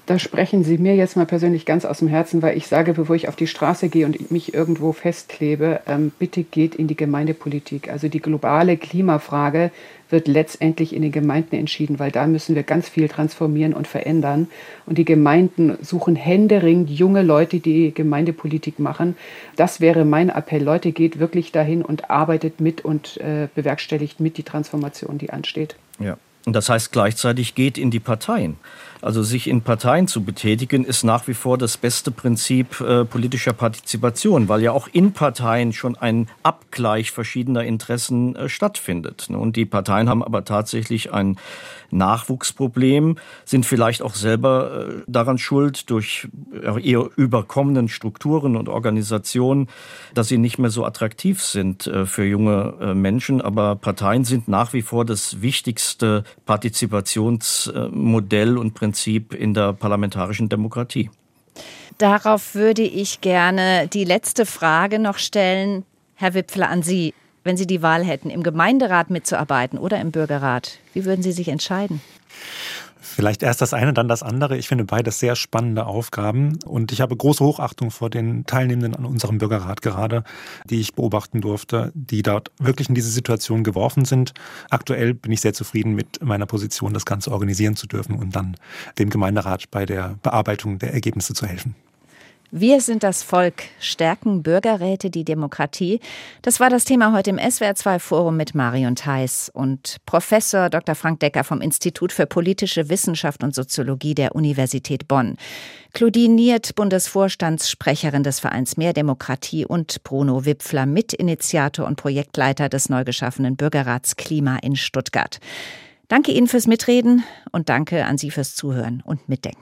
da sprechen Sie mir jetzt mal persönlich ganz aus dem Herzen, weil ich sage, bevor ich auf die Straße gehe und mich irgendwo festklebe, ähm, bitte geht in die Gemeindepolitik. Also die globale Klimafrage wird letztendlich in den Gemeinden entschieden, weil da müssen wir ganz viel transformieren und verändern. Und die Gemeinden suchen händeringend junge Leute, die Gemeindepolitik machen. Das wäre mein Appell. Leute, geht wirklich dahin und arbeitet mit und äh, bewerkstelligt mit die Transformation, die ansteht. Ja. Und das heißt gleichzeitig geht in die Parteien. Also sich in Parteien zu betätigen, ist nach wie vor das beste Prinzip äh, politischer Partizipation, weil ja auch in Parteien schon ein Abgleich verschiedener Interessen äh, stattfindet. Und die Parteien haben aber tatsächlich ein Nachwuchsproblem, sind vielleicht auch selber äh, daran schuld durch ihre überkommenen Strukturen und Organisationen, dass sie nicht mehr so attraktiv sind äh, für junge äh, Menschen. Aber Parteien sind nach wie vor das wichtigste Partizipationsmodell und Prinzip in der parlamentarischen Demokratie. Darauf würde ich gerne die letzte Frage noch stellen, Herr Wipfler, an Sie wenn Sie die Wahl hätten, im Gemeinderat mitzuarbeiten oder im Bürgerrat, wie würden Sie sich entscheiden? Vielleicht erst das eine, dann das andere. Ich finde beides sehr spannende Aufgaben und ich habe große Hochachtung vor den Teilnehmenden an unserem Bürgerrat gerade, die ich beobachten durfte, die dort wirklich in diese Situation geworfen sind. Aktuell bin ich sehr zufrieden mit meiner Position, das Ganze organisieren zu dürfen und dann dem Gemeinderat bei der Bearbeitung der Ergebnisse zu helfen. Wir sind das Volk, stärken Bürgerräte die Demokratie. Das war das Thema heute im SWR2 Forum mit Marion Theis und Professor Dr. Frank Decker vom Institut für politische Wissenschaft und Soziologie der Universität Bonn. Claudine Niert, Bundesvorstandssprecherin des Vereins Mehr Demokratie und Bruno Wipfler, Mitinitiator und Projektleiter des neu geschaffenen Bürgerrats Klima in Stuttgart. Danke Ihnen fürs Mitreden und danke an Sie fürs Zuhören und Mitdenken.